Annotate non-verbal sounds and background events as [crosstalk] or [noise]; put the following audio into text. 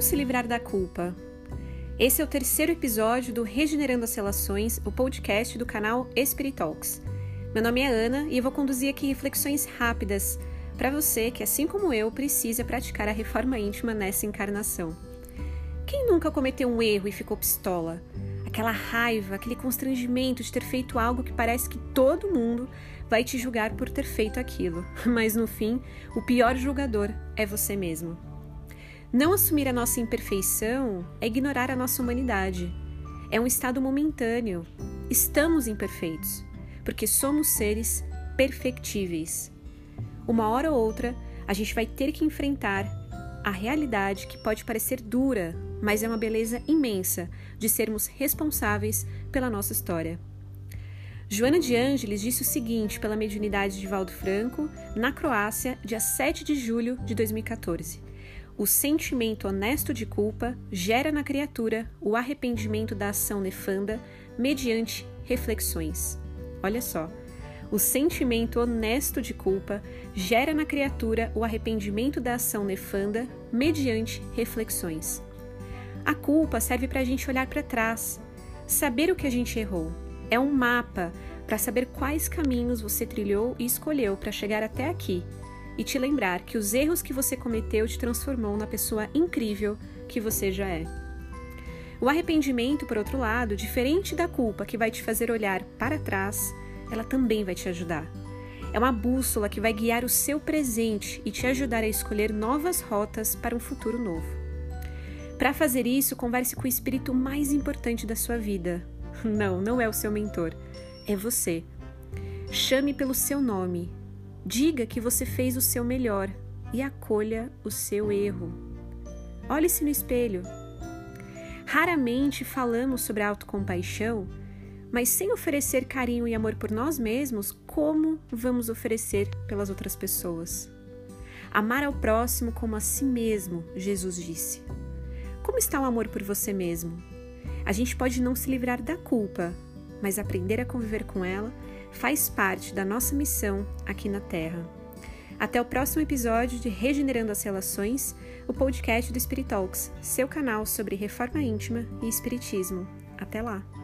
Como se livrar da culpa? Esse é o terceiro episódio do Regenerando as Relações, o podcast do canal Espiritalks. Meu nome é Ana e eu vou conduzir aqui reflexões rápidas para você que, assim como eu, precisa praticar a reforma íntima nessa encarnação. Quem nunca cometeu um erro e ficou pistola? Aquela raiva, aquele constrangimento de ter feito algo que parece que todo mundo vai te julgar por ter feito aquilo, [laughs] mas no fim, o pior julgador é você mesmo. Não assumir a nossa imperfeição é ignorar a nossa humanidade. É um estado momentâneo. Estamos imperfeitos, porque somos seres perfectíveis. Uma hora ou outra, a gente vai ter que enfrentar a realidade que pode parecer dura, mas é uma beleza imensa de sermos responsáveis pela nossa história. Joana de Ângeles disse o seguinte pela mediunidade de Valdo Franco, na Croácia, dia 7 de julho de 2014. O sentimento honesto de culpa gera na criatura o arrependimento da ação nefanda mediante reflexões. Olha só. O sentimento honesto de culpa gera na criatura o arrependimento da ação nefanda mediante reflexões. A culpa serve para a gente olhar para trás, saber o que a gente errou. É um mapa para saber quais caminhos você trilhou e escolheu para chegar até aqui e te lembrar que os erros que você cometeu te transformou na pessoa incrível que você já é. O arrependimento, por outro lado, diferente da culpa que vai te fazer olhar para trás, ela também vai te ajudar. É uma bússola que vai guiar o seu presente e te ajudar a escolher novas rotas para um futuro novo. Para fazer isso, converse com o espírito mais importante da sua vida. [laughs] Não, não é o seu mentor, é você. Chame pelo seu nome, Diga que você fez o seu melhor e acolha o seu erro. Olhe-se no espelho. Raramente falamos sobre autocompaixão, mas sem oferecer carinho e amor por nós mesmos, como vamos oferecer pelas outras pessoas? Amar ao próximo como a si mesmo, Jesus disse. Como está o amor por você mesmo? A gente pode não se livrar da culpa, mas aprender a conviver com ela faz parte da nossa missão aqui na Terra. Até o próximo episódio de Regenerando as Relações, o podcast do Spirit Talks, seu canal sobre reforma íntima e espiritismo. Até lá!